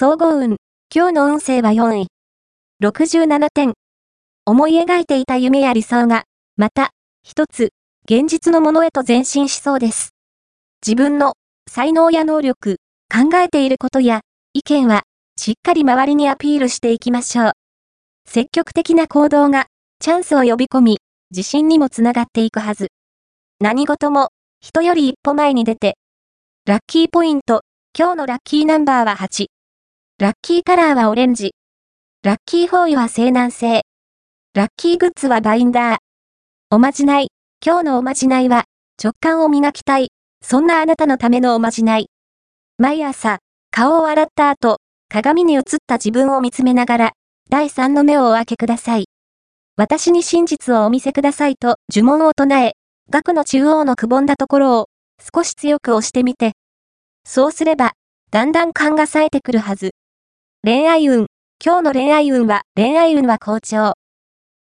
総合運。今日の運勢は4位。67点。思い描いていた夢や理想が、また、一つ、現実のものへと前進しそうです。自分の才能や能力、考えていることや意見は、しっかり周りにアピールしていきましょう。積極的な行動が、チャンスを呼び込み、自信にもつながっていくはず。何事も、人より一歩前に出て。ラッキーポイント、今日のラッキーナンバーは8。ラッキーカラーはオレンジ。ラッキーフォーイは西南西。ラッキーグッズはバインダー。おまじない。今日のおまじないは、直感を磨きたい。そんなあなたのためのおまじない。毎朝、顔を洗った後、鏡に映った自分を見つめながら、第三の目をお開けください。私に真実をお見せくださいと呪文を唱え、額の中央のくぼんだところを少し強く押してみて。そうすれば、だんだん勘が冴えてくるはず。恋愛運。今日の恋愛運は、恋愛運は好調。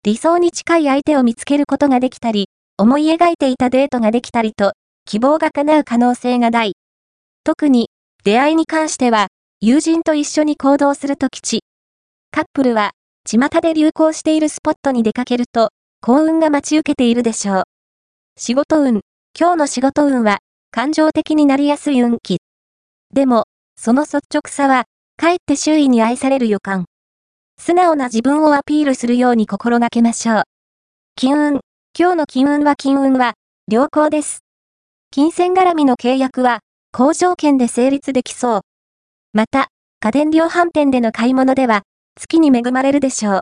理想に近い相手を見つけることができたり、思い描いていたデートができたりと、希望が叶う可能性が大。特に、出会いに関しては、友人と一緒に行動すると吉。カップルは、巷で流行しているスポットに出かけると、幸運が待ち受けているでしょう。仕事運。今日の仕事運は、感情的になりやすい運気。でも、その率直さは、かえって周囲に愛される予感。素直な自分をアピールするように心がけましょう。金運。今日の金運は金運は、良好です。金銭絡みの契約は、好条件で成立できそう。また、家電量販店での買い物では、月に恵まれるでしょう。